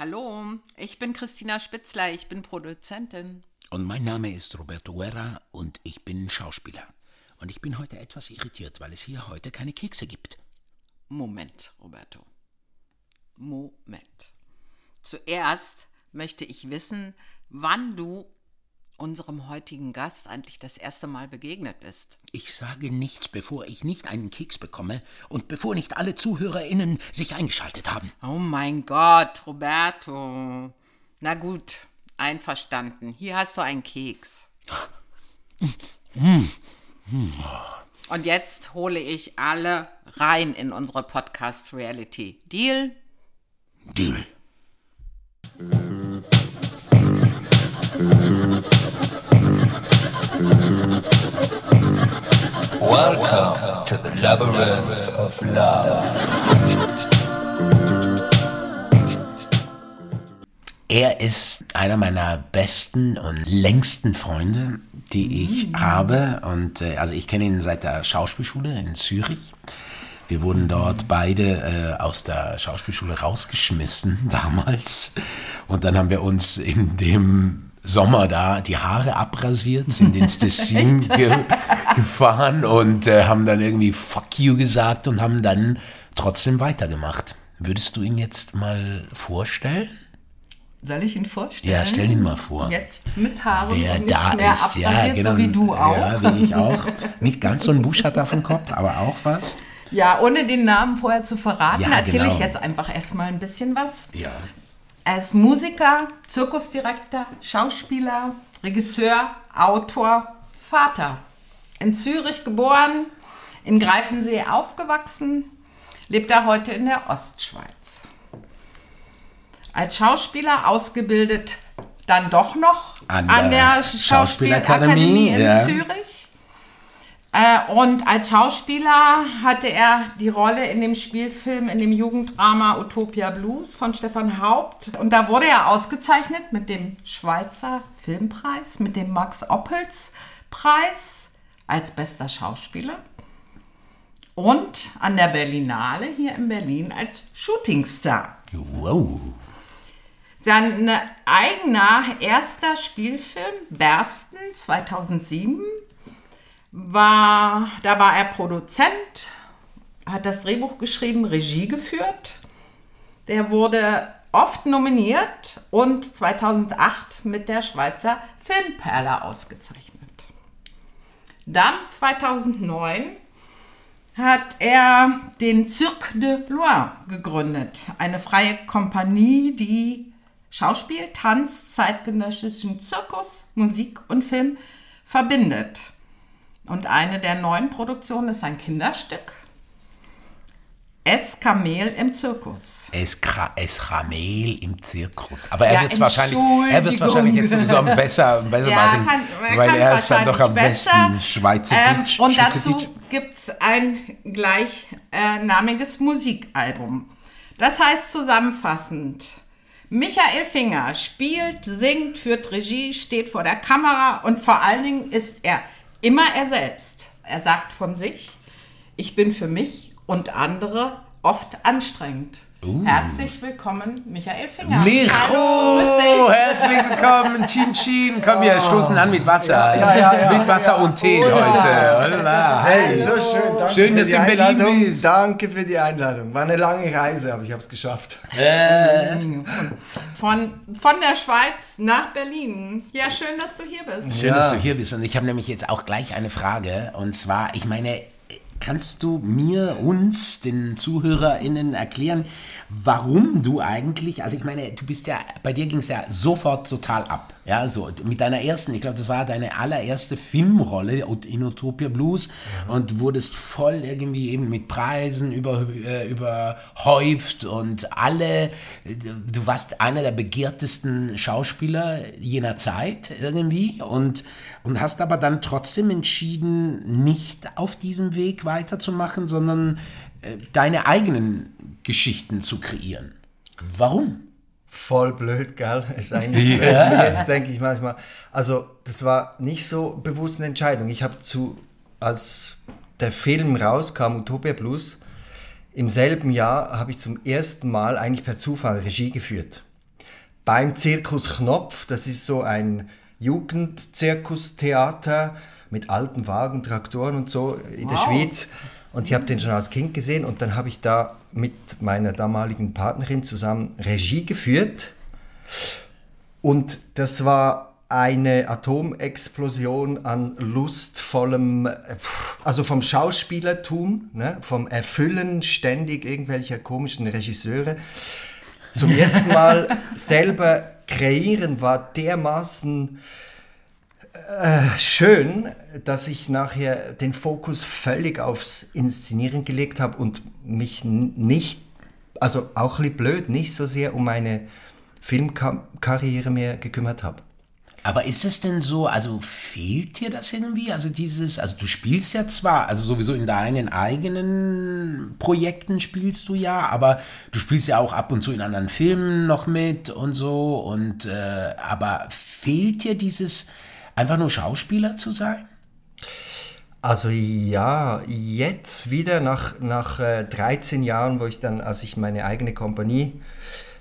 Hallo, ich bin Christina Spitzler, ich bin Produzentin. Und mein Name ist Roberto Guerra und ich bin Schauspieler. Und ich bin heute etwas irritiert, weil es hier heute keine Kekse gibt. Moment, Roberto. Moment. Zuerst möchte ich wissen, wann du unserem heutigen Gast eigentlich das erste Mal begegnet bist. Ich sage nichts, bevor ich nicht einen Keks bekomme und bevor nicht alle ZuhörerInnen sich eingeschaltet haben. Oh mein Gott, Roberto. Na gut, einverstanden. Hier hast du einen Keks. Und jetzt hole ich alle rein in unsere Podcast-Reality. Deal? Deal. Welcome to the labyrinth of love. Er ist einer meiner besten und längsten Freunde, die ich habe. Und äh, also ich kenne ihn seit der Schauspielschule in Zürich. Wir wurden dort beide äh, aus der Schauspielschule rausgeschmissen damals. Und dann haben wir uns in dem Sommer da die Haare abrasiert, sind ins Tessin ge gefahren und äh, haben dann irgendwie Fuck you gesagt und haben dann trotzdem weitergemacht. Würdest du ihn jetzt mal vorstellen? Soll ich ihn vorstellen? Ja, stell ihn mal vor. Jetzt mit Haaren Wer nicht da mehr ist, ja, genau. so wie du auch. Ja, wie ich auch. Nicht ganz so ein Busch hat auf dem Kopf, aber auch was. Ja, ohne den Namen vorher zu verraten, Ja, erzähle genau. ich jetzt einfach erstmal ein bisschen was. Ja. Er ist Musiker, Zirkusdirektor, Schauspieler, Regisseur, Autor, Vater. In Zürich geboren, in Greifensee aufgewachsen, lebt er heute in der Ostschweiz. Als Schauspieler ausgebildet dann doch noch An an, der der Schauspielakademie, in ja. Zürich. Äh, und als Schauspieler hatte er die Rolle in dem Spielfilm, in dem Jugenddrama Utopia Blues von Stefan Haupt. Und da wurde er ausgezeichnet mit dem Schweizer Filmpreis, mit dem Max Oppels Preis als bester Schauspieler. Und an der Berlinale hier in Berlin als Shootingstar. Wow. Sein eigener erster Spielfilm, Bersten 2007, war, da war er Produzent, hat das Drehbuch geschrieben, Regie geführt. Der wurde oft nominiert und 2008 mit der Schweizer Filmperle ausgezeichnet. Dann 2009 hat er den Cirque de Loin gegründet, eine freie Kompanie, die Schauspiel, Tanz, zeitgenössischen Zirkus, Musik und Film verbindet. Und eine der neuen Produktionen ist ein Kinderstück. Es Kamel im Zirkus. Es, Kra- es Ramel im Zirkus. Aber er Ja, wird es wahrscheinlich, er wird's wahrscheinlich jetzt sowieso am besser, besser Ja, machen, kann- weil er ist dann doch am wahrscheinlich besten besser. Schweizerdeutsch. Ähm, und dazu gibt es ein gleichnamiges Musikalbum. Das heißt zusammenfassend, Michael Finger spielt, singt, führt Regie, steht vor der Kamera und vor allen Dingen ist er immer er selbst. Er sagt von sich, ich bin für mich und andere oft anstrengend. Uh. Herzlich willkommen, Michael Finger. Micho, Hallo, grüß dich. herzlich willkommen, Chin Chin. Komm, wir stoßen an mit Wasser. Ja, ja, ja, mit Wasser und Tee heute. Holla. Hey, so schön. Danke Schön, für dass die du in Berlin Einladung. bist. Danke für die Einladung. War eine lange Reise, aber ich habe es geschafft. Von, von der Schweiz nach Berlin. Ja, schön, dass du hier bist. Schön, Ja. dass du hier bist. Und ich habe nämlich jetzt auch gleich eine Frage. Und zwar, ich meine, kannst du mir, uns, den ZuhörerInnen erklären, warum du eigentlich, also ich meine, du bist ja, bei dir ging es ja sofort total ab. Ja, so mit deiner ersten, ich glaube, das war deine allererste Filmrolle in Utopia Blues und wurdest voll irgendwie eben mit Preisen über, äh, überhäuft und alle, du warst einer der begehrtesten Schauspieler jener Zeit irgendwie und, und hast aber dann trotzdem entschieden, nicht auf diesem Weg weiterzumachen, sondern äh, deine eigenen Geschichten zu kreieren. Warum? Voll blöd, gell? Ist eigentlich, Ja. Jetzt denke ich manchmal. Also, das war nicht so bewusst eine Entscheidung. Ich habe zu, als der Film rauskam, Utopia Blues, im selben Jahr habe ich zum ersten Mal eigentlich per Zufall Regie geführt. beim Zirkus Knopf. Das ist so ein Jugendzirkustheater mit alten Wagen, Traktoren und so in der Wow. Schweiz. Und ich habe den schon als Kind gesehen und dann habe ich da mit meiner damaligen Partnerin zusammen Regie geführt. Und das war eine Atomexplosion an lustvollem, äh, also vom Schauspielertum, ne, vom Erfüllen ständig irgendwelcher komischen Regisseure. Zum ersten Mal selber kreieren war dermaßen äh, schön, dass ich nachher den Fokus völlig aufs Inszenieren gelegt habe und mich nicht, also auch blöd, nicht so sehr um meine Filmkarriere mehr gekümmert habe. Aber ist es denn so, also fehlt dir das irgendwie? Also dieses, also du spielst ja zwar, also sowieso in deinen eigenen Projekten spielst du ja, aber du spielst ja auch ab und zu in anderen Filmen noch mit und so und äh, aber fehlt dir dieses einfach nur Schauspieler zu sein? Also ja, jetzt wieder nach, nach äh, 13 Jahren, wo ich dann, als ich meine eigene Kompanie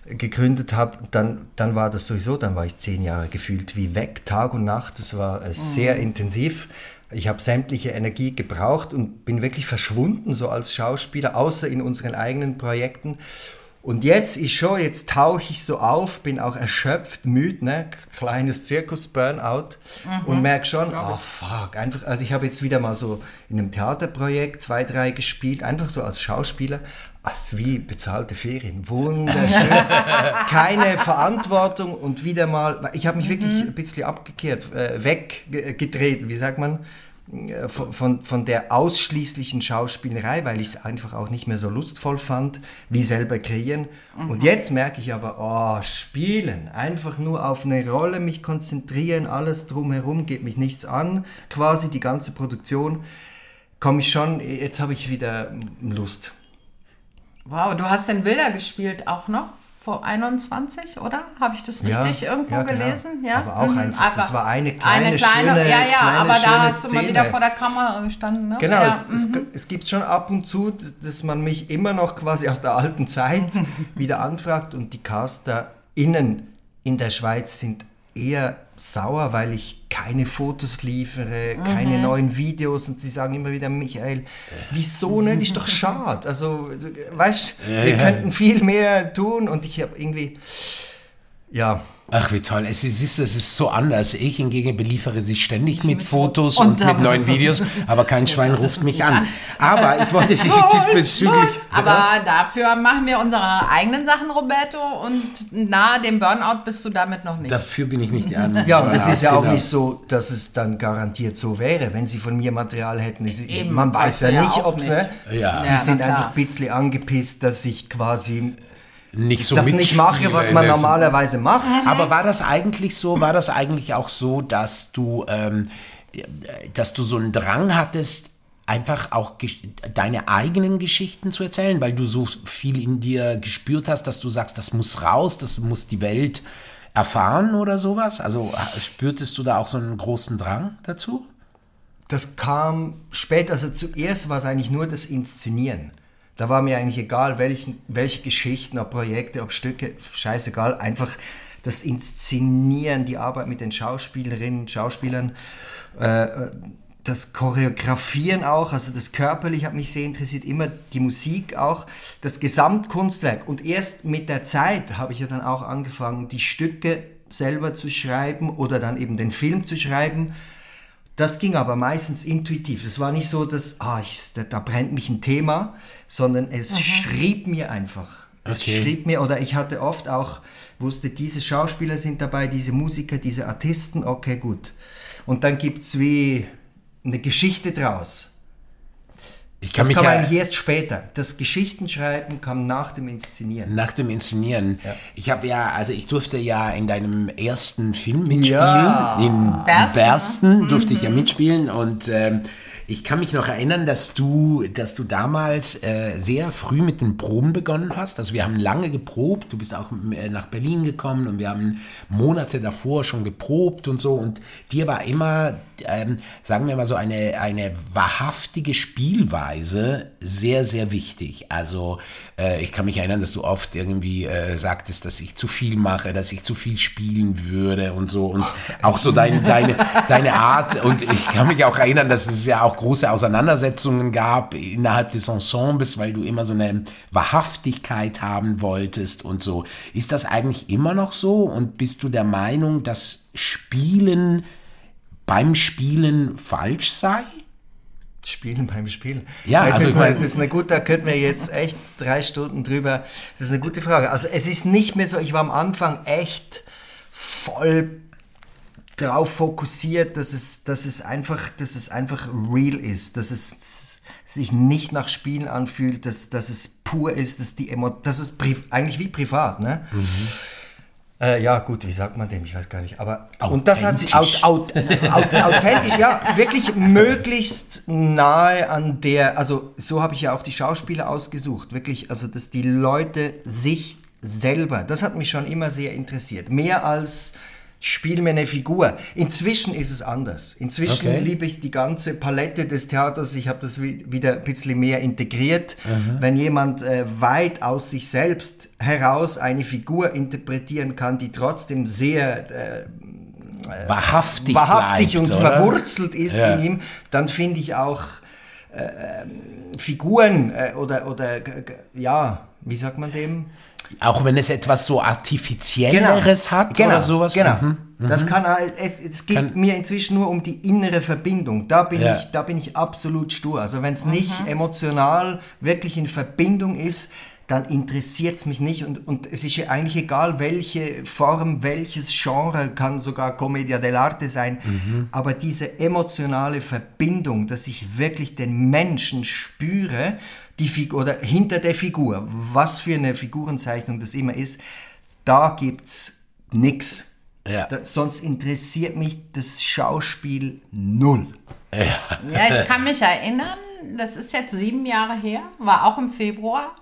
gegründet habe, dann, dann war das sowieso, dann war ich zehn Jahre gefühlt wie weg, Tag und Nacht. Das war äh, sehr intensiv. Ich habe sämtliche Energie gebraucht und bin wirklich verschwunden, so als Schauspieler, außer in unseren eigenen Projekten. Und jetzt ist schon, jetzt tauche ich so auf, bin auch erschöpft, müde, ne? kleines Zirkus-Burnout und merke schon, oh fuck, einfach, also ich habe jetzt wieder mal so in einem Theaterprojekt zwei, drei gespielt, einfach so als Schauspieler, als wie bezahlte Ferien, wunderschön, keine Verantwortung und wieder mal, ich habe mich wirklich ein bisschen abgekehrt, äh, weggedreht, wie sagt man, äh, von, von, von der ausschließlichen Schauspielerei, weil ich es einfach auch nicht mehr so lustvoll fand, wie selber kreieren. Und jetzt merke ich aber, oh, spielen, einfach nur auf eine Rolle mich konzentrieren, alles drumherum geht mich nichts an, quasi die ganze Produktion, komme ich schon, jetzt habe ich wieder Lust. Wow, du hast den Wilder gespielt auch noch vor 21, oder? Habe ich das Ja, richtig irgendwo ja, genau. gelesen? Ja, Aber auch Mhm, einfach, das war eine kleine, eine kleine schöne- Ja, ja, kleine, aber da hast du mal wieder Szene. vor der Kamera gestanden, ne? Genau, ja, es, es, mhm. es gibt schon ab und zu, dass man mich immer noch quasi aus der alten Zeit wieder anfragt und die CasterInnen in der Schweiz sind eher sauer, weil ich keine Fotos liefere, keine Mhm. neuen Videos und sie sagen immer wieder, Michael, wieso nicht? Ist doch schade. Also, weißt wir könnten viel mehr tun und ich habe irgendwie, ja, Ach, wie toll. Es ist, es ist so anders. Ich hingegen beliefere sie ständig mit Fotos und und, mit neuen Videos, aber kein Schwein ruft mich an. Aber ich wollte dich diesbezüglich... Aber dafür machen wir unsere eigenen Sachen, Roberto, und nahe dem Burnout bist du damit noch nicht. Dafür bin ich nicht an. Ja, und es ist ja auch genau. nicht so, dass es dann garantiert so wäre, wenn sie von mir Material hätten. Es, Eben, man weiß ja ja nicht, ob nicht. sie. Ja. Sie Ja, sind einfach ein bisschen angepisst, dass ich quasi nicht so das nicht mache, was man normalerweise macht. Aber war das eigentlich so, war das eigentlich auch so, dass du, ähm, dass du so einen Drang hattest, einfach auch deine eigenen Geschichten zu erzählen, weil du so viel in dir gespürt hast, dass du sagst, das muss raus, das muss die Welt erfahren oder sowas? Also spürtest du da auch so einen großen Drang dazu? Das kam später, also zuerst war es eigentlich nur das Inszenieren. Da war mir eigentlich egal, welchen, welche Geschichten, ob Projekte, ob Stücke, scheißegal, einfach das Inszenieren, die Arbeit mit den Schauspielerinnen, Schauspielern, äh, das Choreografieren auch, also das Körperliche hat mich sehr interessiert, immer die Musik auch, das Gesamtkunstwerk. Und erst mit der Zeit habe ich ja dann auch angefangen, die Stücke selber zu schreiben oder dann eben den Film zu schreiben. Das ging aber meistens intuitiv. Das war nicht so, dass ah, ich, da, da brennt mich ein Thema, sondern es schrieb mir einfach. Es Okay. schrieb mir, oder ich hatte oft auch, wusste, diese Schauspieler sind dabei, diese Musiker, diese Artisten, okay, gut. Und dann gibt es wie eine Geschichte draus. Ich kann Das mich kam ja, eigentlich erst später. Das Geschichtenschreiben kam nach dem Inszenieren. Nach dem Inszenieren. Ich habe ja, also ich durfte ja in deinem ersten Film mitspielen. Ja. In Bersten, Bersten durfte ich ja mitspielen und ähm, Ich kann mich noch erinnern, dass du, dass du damals äh, sehr früh mit den Proben begonnen hast. Also wir haben lange geprobt. Du bist auch äh, nach Berlin gekommen und wir haben Monate davor schon geprobt und so. Und dir war immer, ähm, sagen wir mal so, eine, eine wahrhaftige Spielweise sehr, sehr wichtig. Also äh, ich kann mich erinnern, dass du oft irgendwie äh, sagtest, dass ich zu viel mache, dass ich zu viel spielen würde und so. Und auch so dein, deine, deine Art. Und ich kann mich auch erinnern, dass es ja auch große Auseinandersetzungen gab innerhalb des Ensembles, weil du immer so eine Wahrhaftigkeit haben wolltest und so. Ist das eigentlich immer noch so? Und bist du der Meinung, dass Spielen beim Spielen falsch sei? Spielen beim Spielen. Ja, das, also ist ich eine, das ist eine gute, da könnten wir jetzt echt drei Stunden drüber. Das ist eine gute Frage. Also es ist nicht mehr so, ich war am Anfang echt voll drauf fokussiert, dass es, dass es einfach, dass es einfach real ist, dass es sich nicht nach Spielen anfühlt, dass, dass es pur ist, dass die Emo dass es pri eigentlich wie privat, ne? Äh, ja, gut, wie sagt man dem? Ich weiß gar nicht. Aber und das hat sich Authentisch. aut, aut, aut, authentisch, ja, wirklich möglichst nahe an der. Also so habe ich ja auch die Schauspieler ausgesucht, wirklich, also dass die Leute sich selber. Das hat mich schon immer sehr interessiert, mehr als Spiel mir eine Figur. Inzwischen ist es anders. Inzwischen Okay. liebe ich die ganze Palette des Theaters. Ich habe das wi- wieder ein bisschen mehr integriert. Wenn jemand äh, weit aus sich selbst heraus eine Figur interpretieren kann, die trotzdem sehr äh, Wahrhaftig, wahrhaftig bleibt, und oder? verwurzelt ist Ja. in ihm, dann finde ich auch äh, Figuren äh, oder, oder ja, wie sagt man dem? Auch wenn es etwas so Artifizielleres hat genau, oder sowas? Genau. Mhm. Das kann es, es geht Kann- mir inzwischen nur um die innere Verbindung. Da bin Ja. ich, da bin ich absolut stur. Also wenn es nicht emotional wirklich in Verbindung ist, dann interessiert es mich nicht und, und es ist ja eigentlich egal, welche Form, welches Genre, kann sogar Commedia dell'arte sein, Mhm. aber diese emotionale Verbindung, dass ich wirklich den Menschen spüre, die Figur oder hinter der Figur, was für eine Figurenzeichnung das immer ist, da gibt's nix. Ja. Da, sonst interessiert mich das Schauspiel null. Ja, ich kann mich erinnern, das ist jetzt sieben Jahre her, war auch im Februar.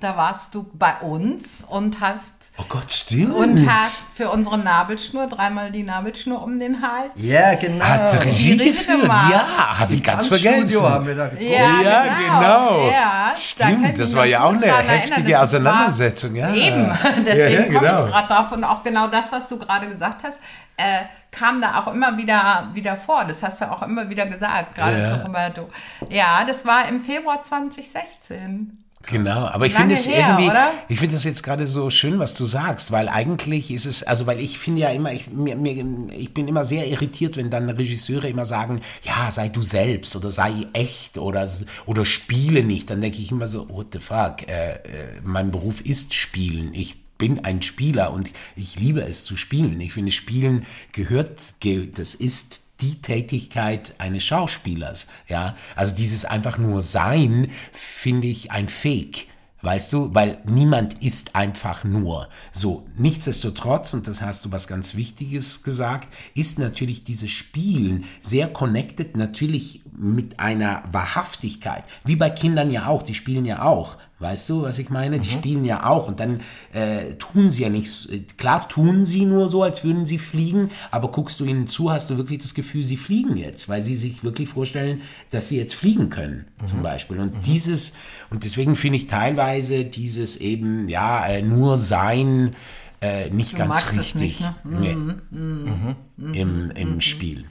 Da warst du bei uns und hast Oh Gott, stimmt. und hast für unsere Nabelschnur dreimal die Nabelschnur um den Hals. Ja, genau. Hat Regie Regie geführt? gemacht. Ja, habe ich ganz Tanzstudio vergessen. haben wir da geguckt. Ja, Ja, genau. genau. Ja, da Stimmt, ich das war ja auch eine erinnern. heftige Auseinandersetzung, ja. Eben, Ja, deswegen ja, komme genau. ich gerade drauf. Und auch genau das, was du gerade gesagt hast, äh, kam da auch immer wieder, wieder vor. Das hast du auch immer wieder gesagt, gerade Ja. zu Roberto. Ja, das war im Februar 2016. Genau, aber ich finde es irgendwie, oder? ich finde das jetzt gerade so schön, was du sagst, weil eigentlich ist es, also weil ich finde ja immer, ich, mir, mir, ich bin immer sehr irritiert, wenn dann Regisseure immer sagen, ja, sei du selbst oder sei echt oder, oder spiele nicht. Dann denke ich immer so, what the fuck, äh, äh, mein Beruf ist Spielen. Ich bin ein Spieler und ich liebe es zu spielen. Ich finde, Spielen gehört, ge- das ist die Tätigkeit eines Schauspielers, ja. Also dieses einfach nur Sein finde ich ein Fake. Weißt du, weil niemand ist einfach nur so. Nichtsdestotrotz, und das hast du was ganz Wichtiges gesagt, ist natürlich dieses Spielen sehr connected, natürlich mit einer Wahrhaftigkeit. Wie bei Kindern ja auch, die spielen ja auch. Weißt du, was ich meine? Die spielen ja auch und dann äh, tun sie ja nicht. äh, Klar tun sie nur so, als würden sie fliegen, aber guckst du ihnen zu, hast du wirklich das Gefühl, sie fliegen jetzt, weil sie sich wirklich vorstellen, dass sie jetzt fliegen können, zum Beispiel. Und dieses, und deswegen finde ich teilweise dieses eben, ja, äh, nur sein äh, nicht ganz magst es richtig nicht, ne? nee. im, im Spiel.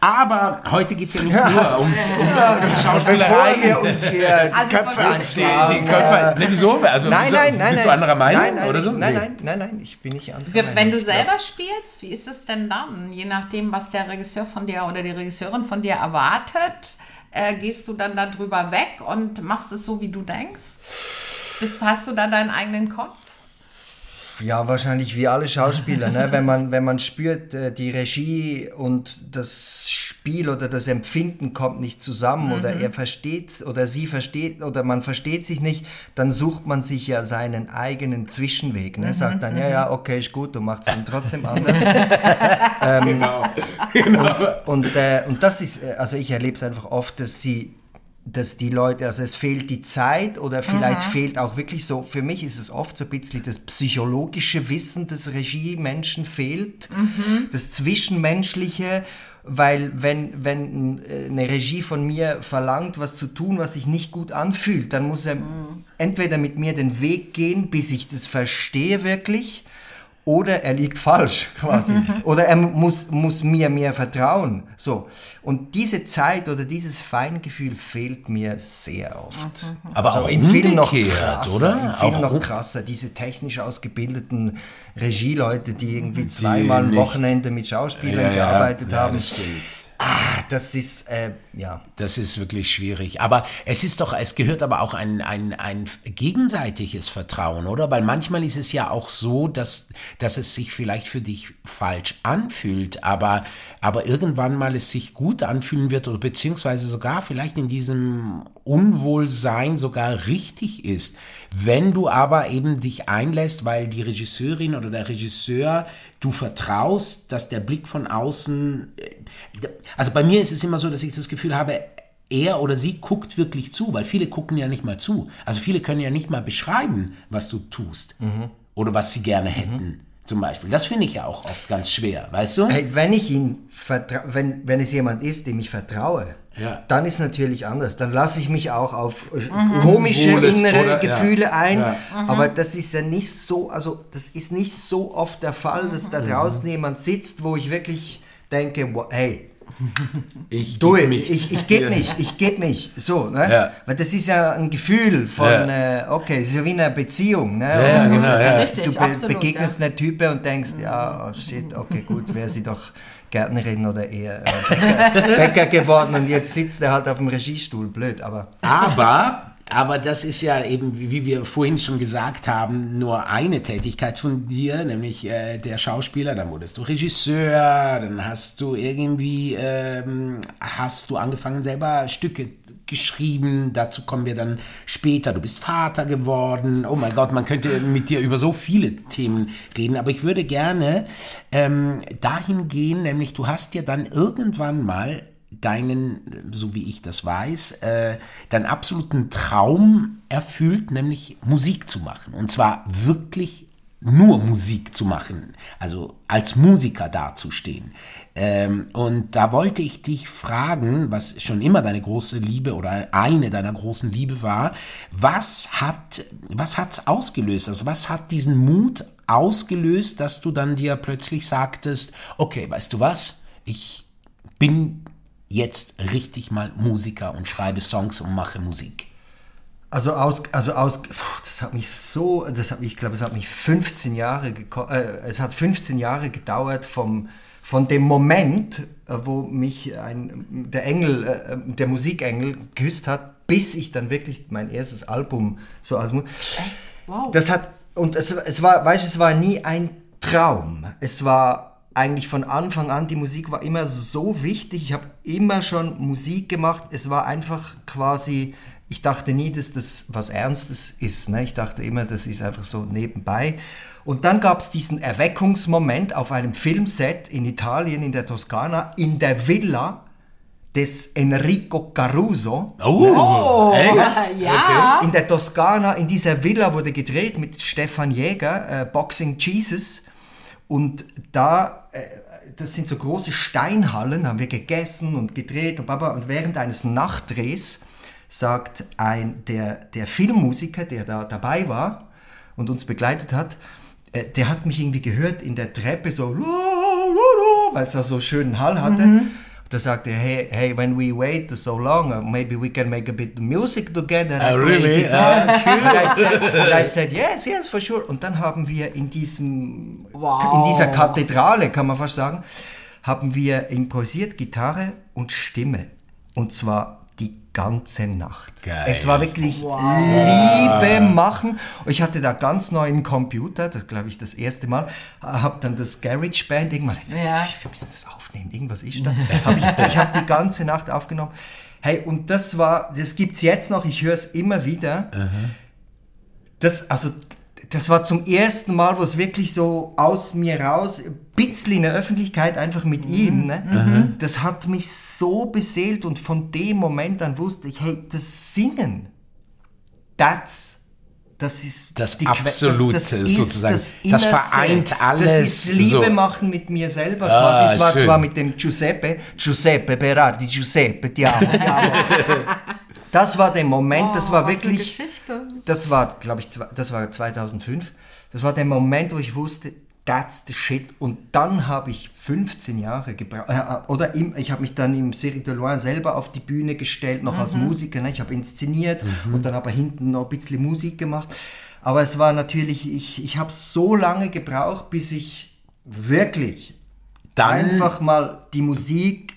Aber heute geht es ja nicht nur ums, um die Schauspielerei. Bevor wir uns hier die Also Köpfe anschlagen. Die Köpfe, ne, wieso? Also, Nein, nein, nein. Bist nein. du anderer Meinung nein, nein, oder so? Nein, Nee. nein, nein, nein, ich bin nicht anderer Wenn Meinung. wenn du selber spielst, wie ist es denn dann? Je nachdem, was der Regisseur von dir oder die Regisseurin von dir erwartet, äh, gehst du dann darüber weg und machst es so, wie du denkst? Bist, hast du da deinen eigenen Kopf? Ja, wahrscheinlich wie alle Schauspieler, ne? wenn, man, wenn man spürt, äh, die Regie und das Spiel oder das Empfinden kommt nicht zusammen oder Mhm. er versteht oder sie versteht oder man versteht sich nicht, dann sucht man sich ja seinen eigenen Zwischenweg. Ne? Sagt dann, ja, ja, okay, ist gut, du machst es dann trotzdem anders. Genau. Und, äh, und das ist, äh, also ich erlebe es einfach oft, dass sie, dass die Leute, also es fehlt die Zeit oder vielleicht fehlt auch wirklich so, für mich ist es oft so ein bisschen das psychologische Wissen des Regiemenschen fehlt, das Zwischenmenschliche, weil wenn, wenn äh, eine Regie von mir verlangt, was zu tun, was sich nicht gut anfühlt, dann muss er entweder mit mir den Weg gehen, bis ich das verstehe wirklich, oder er liegt falsch quasi. oder er muss, muss mir mehr vertrauen. So. Und diese Zeit oder dieses Feingefühl fehlt mir sehr oft. Aber Also auch in Filmen noch krasser, oder? In Filmen Auch noch krasser. Diese technisch ausgebildeten Regieleute, die irgendwie Die zweimal am nicht- Wochenende mit Schauspielern Ja, ja, gearbeitet ja, haben. das stimmt. Ah, das ist, äh, ja. Das ist wirklich schwierig. Aber es ist doch, es gehört aber auch ein, ein, ein gegenseitiges Vertrauen, oder? Weil manchmal ist es ja auch so, dass, dass es sich vielleicht für dich falsch anfühlt, aber, aber irgendwann mal es sich gut anfühlen wird oder beziehungsweise sogar vielleicht in diesem Unwohlsein sogar richtig ist. Wenn du aber eben dich einlässt, weil die Regisseurin oder der Regisseur, du vertraust, dass der Blick von außen, äh, also bei mir ist es immer so, dass ich das Gefühl habe, er oder sie guckt wirklich zu, weil viele gucken ja nicht mal zu. Also viele können ja nicht mal beschreiben, was du tust oder was sie gerne hätten. Zum Beispiel. Das finde ich ja auch oft ganz schwer, weißt du? Wenn ich ihn wenn, wenn es jemand ist, dem ich vertraue, Ja. dann ist natürlich anders. Dann lasse ich mich auch auf äh, komische Wohles, innere oder? Ja. Gefühle ein. Ja. Aber das ist ja nicht so, also das ist nicht so oft der Fall, dass da draußen jemand sitzt, wo ich wirklich denke, wow, hey, Ich du, geb ich, ich, ich gebe mich, ich gebe mich, so, ne? Ja. Weil das ist ja ein Gefühl von, Ja. äh, okay, es ist ja wie eine Beziehung, ne? Ja, genau, ja. Richtig, du be absolut. begegnest ja. einer Type und denkst, ja, oh shit, okay, gut, wäre sie doch Gärtnerin oder eher äh, Bäcker, Bäcker geworden und jetzt sitzt er halt auf dem Regiestuhl, blöd, aber Aber, aber das ist ja eben, wie wir vorhin schon gesagt haben, nur eine Tätigkeit von dir, nämlich äh, der Schauspieler. Dann wurdest du Regisseur, dann hast du irgendwie, ähm, hast du angefangen selber Stücke geschrieben. Dazu kommen wir dann später. Du bist Vater geworden. Oh mein Gott, man könnte mit dir über so viele Themen reden. Aber ich würde gerne ähm, dahin gehen, nämlich du hast dir dann irgendwann mal deinen, so wie ich das weiß, äh, deinen absoluten Traum erfüllt, nämlich Musik zu machen. Und zwar wirklich nur Musik zu machen, also als Musiker dazustehen. Ähm, und da wollte ich dich fragen, was schon immer deine große Liebe oder eine deiner großen Liebe war, was hat, was hat's ausgelöst? Also was hat diesen Mut ausgelöst, dass du dann dir plötzlich sagtest, okay, weißt du was? Ich bin jetzt richtig mal Musiker und schreibe Songs und mache Musik. Also aus, also aus, das hat mich so, das hat mich, ich glaube, es hat mich 15 Jahre, äh, es hat 15 Jahre gedauert vom, von dem Moment, äh, wo mich ein, der Engel, äh, der Musikengel geküsst hat, bis ich dann wirklich mein erstes Album so als Mu Wow. Das hat, und es, es war, weißt du, es war nie ein Traum. Es war eigentlich von Anfang an, die Musik war immer so wichtig. Ich habe immer schon Musik gemacht. Es war einfach quasi, ich dachte nie, dass das was Ernstes ist. Ne? Ich dachte immer, das ist einfach so nebenbei. Und dann gab es diesen Erweckungsmoment auf einem Filmset in Italien, in der Toskana, in der Villa des Enrico Caruso. Oh, ja. In der Toskana, in dieser Villa wurde gedreht mit Stefan Jäger, äh, Boxing Jesus. Und da, äh, das sind so große Steinhallen, haben wir gegessen und gedreht und baba. Und während eines Nachtdrehs sagt ein, der, der Filmmusiker, der da dabei war und uns begleitet hat, äh, der hat mich irgendwie gehört in der Treppe so, weil es da so schönen Hall hatte. Da sagte er, hey, hey, when we wait so long, uh, maybe we can make a bit of music together. I Oh, really? guitar." and I said, and I said, yes, yes, for sure. Und dann haben wir in diesem, Wow. in dieser Kathedrale, kann man fast sagen, haben wir improvisiert Gitarre und Stimme. Und zwar ganze Nacht. Geil. Es war wirklich Liebe machen. Und Ich hatte da ganz neuen Computer, das glaube ich das erste Mal, habe dann das Garage Band irgendwann, Ja. wir müssen das aufnehmen, irgendwas ist da. Hab ich ich habe die ganze Nacht aufgenommen. Hey, und das war, das gibt's jetzt noch, ich höre es immer wieder. Das, also, das war zum ersten Mal, wo es wirklich so aus mir raus, bisschen in der Öffentlichkeit, einfach mit ihm, ne? das hat mich so beseelt und von dem Moment an wusste ich, hey, das Singen, that's, das ist Das die Que- Absolute sozusagen. Das Innerste. vereint alles Das ist Liebe so. machen mit mir selber Ah, quasi. Es war schön. zwar mit dem Giuseppe, Giuseppe Berardi, Giuseppe, ti amo, ti amo. Das war der Moment, das war Oh, wirklich, Geschichte. das war, glaube ich, das war 2005. Das war der Moment, wo ich wusste, that's the shit. Und dann habe ich 15 Jahre gebraucht, äh, oder im, ich habe mich dann im Série de Loin selber auf die Bühne gestellt, noch als Musiker. Ne? Ich habe inszeniert und dann aber hinten noch ein bisschen Musik gemacht. Aber es war natürlich, ich, ich habe so lange gebraucht, bis ich wirklich Dann, einfach mal die Musik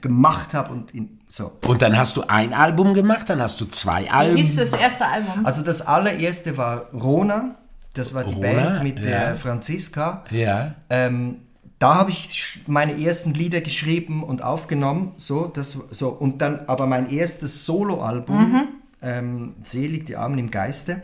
gemacht habe und in, so. und dann hast du ein Album gemacht, dann hast du zwei Wie Alben. hieß das erste Album? Also das allererste war Rona, das war die Rona, Band mit ja. der Franziska. Ja. Ähm, da habe ich meine ersten Lieder geschrieben und aufgenommen, so, das, so und dann aber mein erstes Soloalbum, Mhm. ähm, Selig die Armen im Geiste.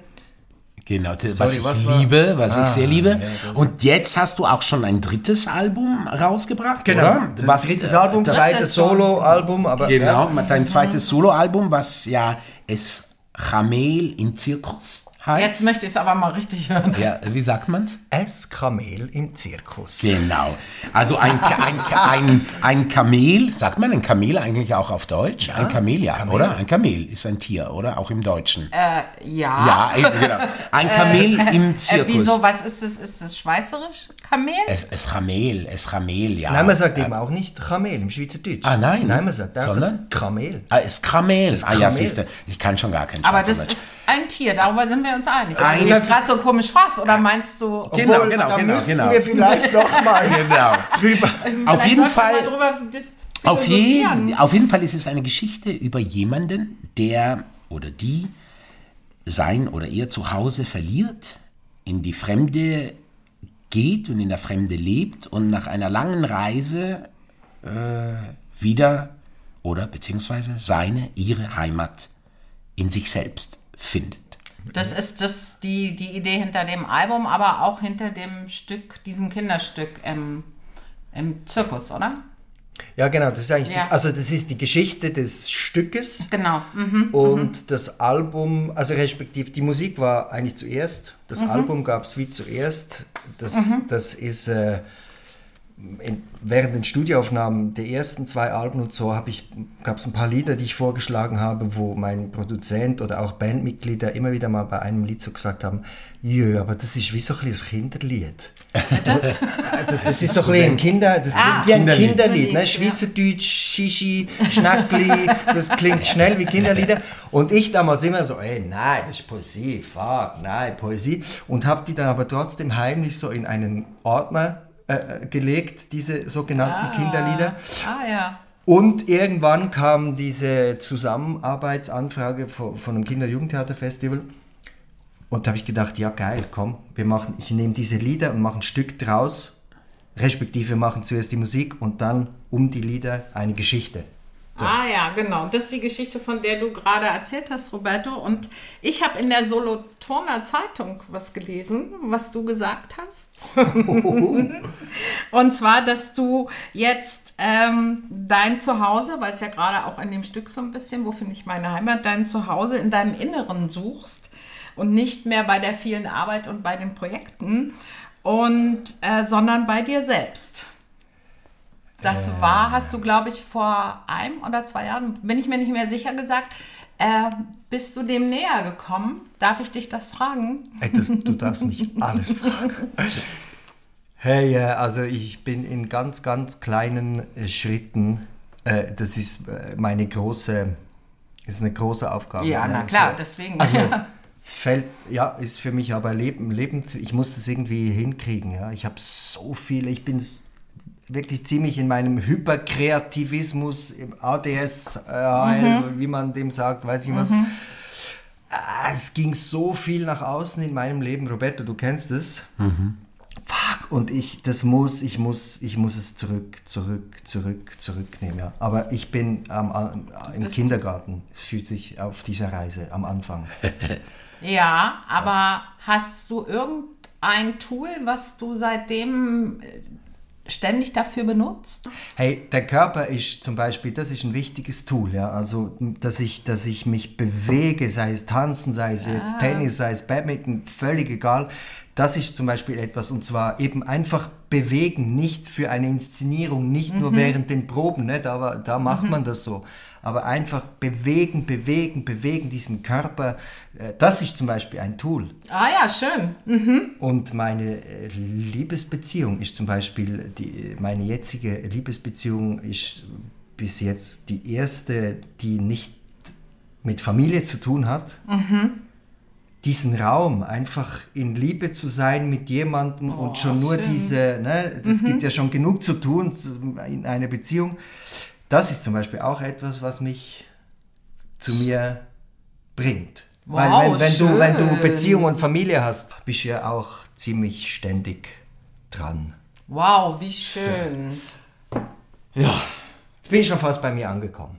Genau, das, was Sorry, ich was liebe, was ich Ah, sehr liebe. ja, Und jetzt hast du auch schon ein drittes Album rausgebracht, Genau, oder? das drittes Album, das, zweites. Soloalbum, aber Genau, ja. dein zweites Soloalbum, was ja Es Chamel im Zirkus heißt. Jetzt möchte ich es aber mal richtig hören. ja, wie sagt man's? Es Kamel im Zirkus. Genau. Also ein, ein, ein, ein Kamel, sagt man ein Kamel eigentlich auch auf Deutsch? ein Kamel, ja, oder? Ein Kamel ist ein Tier, oder? Auch im Deutschen. Äh, ja. ja, eben, genau. Ein Kamel im Äh, Zirkus. wieso, was ist das? Ist das schweizerisch? Kamel? Es, es Chamel, es Chamel, ja. Nein, man sagt eben auch nicht Kamel im Schweizerdeutsch. Ah, nein. Nein, man sagt auch Sondern? Kamel. Ah, es Kamel. Ah ja, Kamel. siehst du, ich kann schon gar kein aber das Schweizerdeutsch. ist ein Tier, darüber sind wir uns einig. Ein- Wenn du jetzt gerade so komisch fragst, oder meinst du... Genau, Obwohl, genau, da genau, genau. wir vielleicht nochmals Genau. drüber. Auf Vielleicht jeden sollten wir Fall- mal drüber dis- Auf jeden, auf jeden Fall ist es eine Geschichte über jemanden, der oder die sein oder ihr Zuhause verliert, in die Fremde geht und in der Fremde lebt und nach einer langen Reise äh, wieder oder beziehungsweise seine, ihre Heimat in sich selbst findet. Das ist das, die, die Idee hinter dem Album, aber auch hinter dem Stück, diesem Kinderstück im, im Zirkus, oder? Ja, genau, das ist eigentlich Ja. Die, also das ist die Geschichte des Stückes Genau. Mhm. und das Album, also respektive die Musik war eigentlich zuerst, das Mhm. Album gab es wie zuerst. Das, das ist äh, in, während den Studioaufnahmen der ersten zwei Alben und so gab es ein paar Lieder, die ich vorgeschlagen habe, wo mein Produzent oder auch Bandmitglieder immer wieder mal bei einem Lied so gesagt haben, jö, aber das ist wie so ein Kinderlied. Das, das ist so ein Kinder, das Ah. wie ein Kinderlied. Kinderlied, ne? Schweizerdeutsch, Shishi, Schnackli, das klingt schnell wie Kinderlieder. Und ich damals immer so, ey, nein, das ist Poesie, fuck, nein, Poesie. Und habe die dann aber trotzdem heimlich so in einen Ordner äh, gelegt, diese sogenannten Kinderlieder. Ah ja. Und irgendwann kam diese Zusammenarbeitsanfrage von, von einem Kinder- und da habe ich gedacht, ja geil, komm, wir machen, ich nehme diese Lieder und mache ein Stück draus. Respektive wir machen zuerst die Musik und dann um die Lieder eine Geschichte. Ah ja, genau. Das ist die Geschichte, von der du gerade erzählt hast, Roberto. Und ich habe in der Solothurner Zeitung was gelesen, was du gesagt hast. Und zwar, dass du jetzt ähm, dein Zuhause, weil es ja gerade auch in dem Stück so ein bisschen, wo finde ich meine Heimat, dein Zuhause in deinem Inneren suchst und nicht mehr bei der vielen Arbeit und bei den Projekten, und, äh, sondern bei dir selbst. Das war, hast du, glaube ich, vor einem oder zwei Jahren, bin ich mir nicht mehr sicher gesagt, äh, bist du dem näher gekommen? Darf ich dich das fragen? Ey, das, du darfst mich alles fragen. Hey, äh, also ich bin in ganz, ganz kleinen äh, Schritten, äh, das ist äh, meine große, ist eine große Aufgabe. Ja, ne? na klar, deswegen. Also, es fällt, ja, ist für mich aber Leben, Leben, ich muss das irgendwie hinkriegen, ja. Ich habe so viele, ich bin wirklich ziemlich in meinem Hyperkreativismus, im ADS, äh, wie man dem sagt, weiß ich was. Ah, Es ging so viel nach außen in meinem Leben, Roberto, du kennst es. Fuck, und ich, das muss, ich muss, ich muss es zurück, zurück, zurück, zurücknehmen, ja. Aber ich bin am, im bist- Kindergarten, es fühlt sich auf dieser Reise am Anfang. Ja, aber hast du irgendein Tool, was du seitdem ständig dafür benutzt? Hey, der Körper ist zum Beispiel, das ist ein wichtiges Tool, ja. Also, dass ich, dass ich mich bewege, sei es Tanzen, sei es jetzt Tennis, sei es Badminton, völlig egal. Das ist zum Beispiel etwas, und zwar eben einfach bewegen, nicht für eine Inszenierung, nicht nur während den Proben, ne? da, da macht man das so. Aber einfach bewegen, bewegen, bewegen, diesen Körper, äh, das ist zum Beispiel ein Tool. Ah ja, schön. Und meine äh, Liebesbeziehung ist zum Beispiel, die, meine jetzige Liebesbeziehung ist bis jetzt die erste, die nicht mit Familie zu tun hat. Diesen Raum, einfach in Liebe zu sein mit jemandem und schon nur schön. diese, ne, das gibt ja schon genug zu tun in einer Beziehung. Das ist zum Beispiel auch etwas, was mich zu mir bringt. Weil Wow, wenn, wenn, du, wenn du. Beziehung und Familie hast, bist du ja auch ziemlich ständig dran. Wow, wie schön. Ja, jetzt bin ich schon fast bei mir angekommen.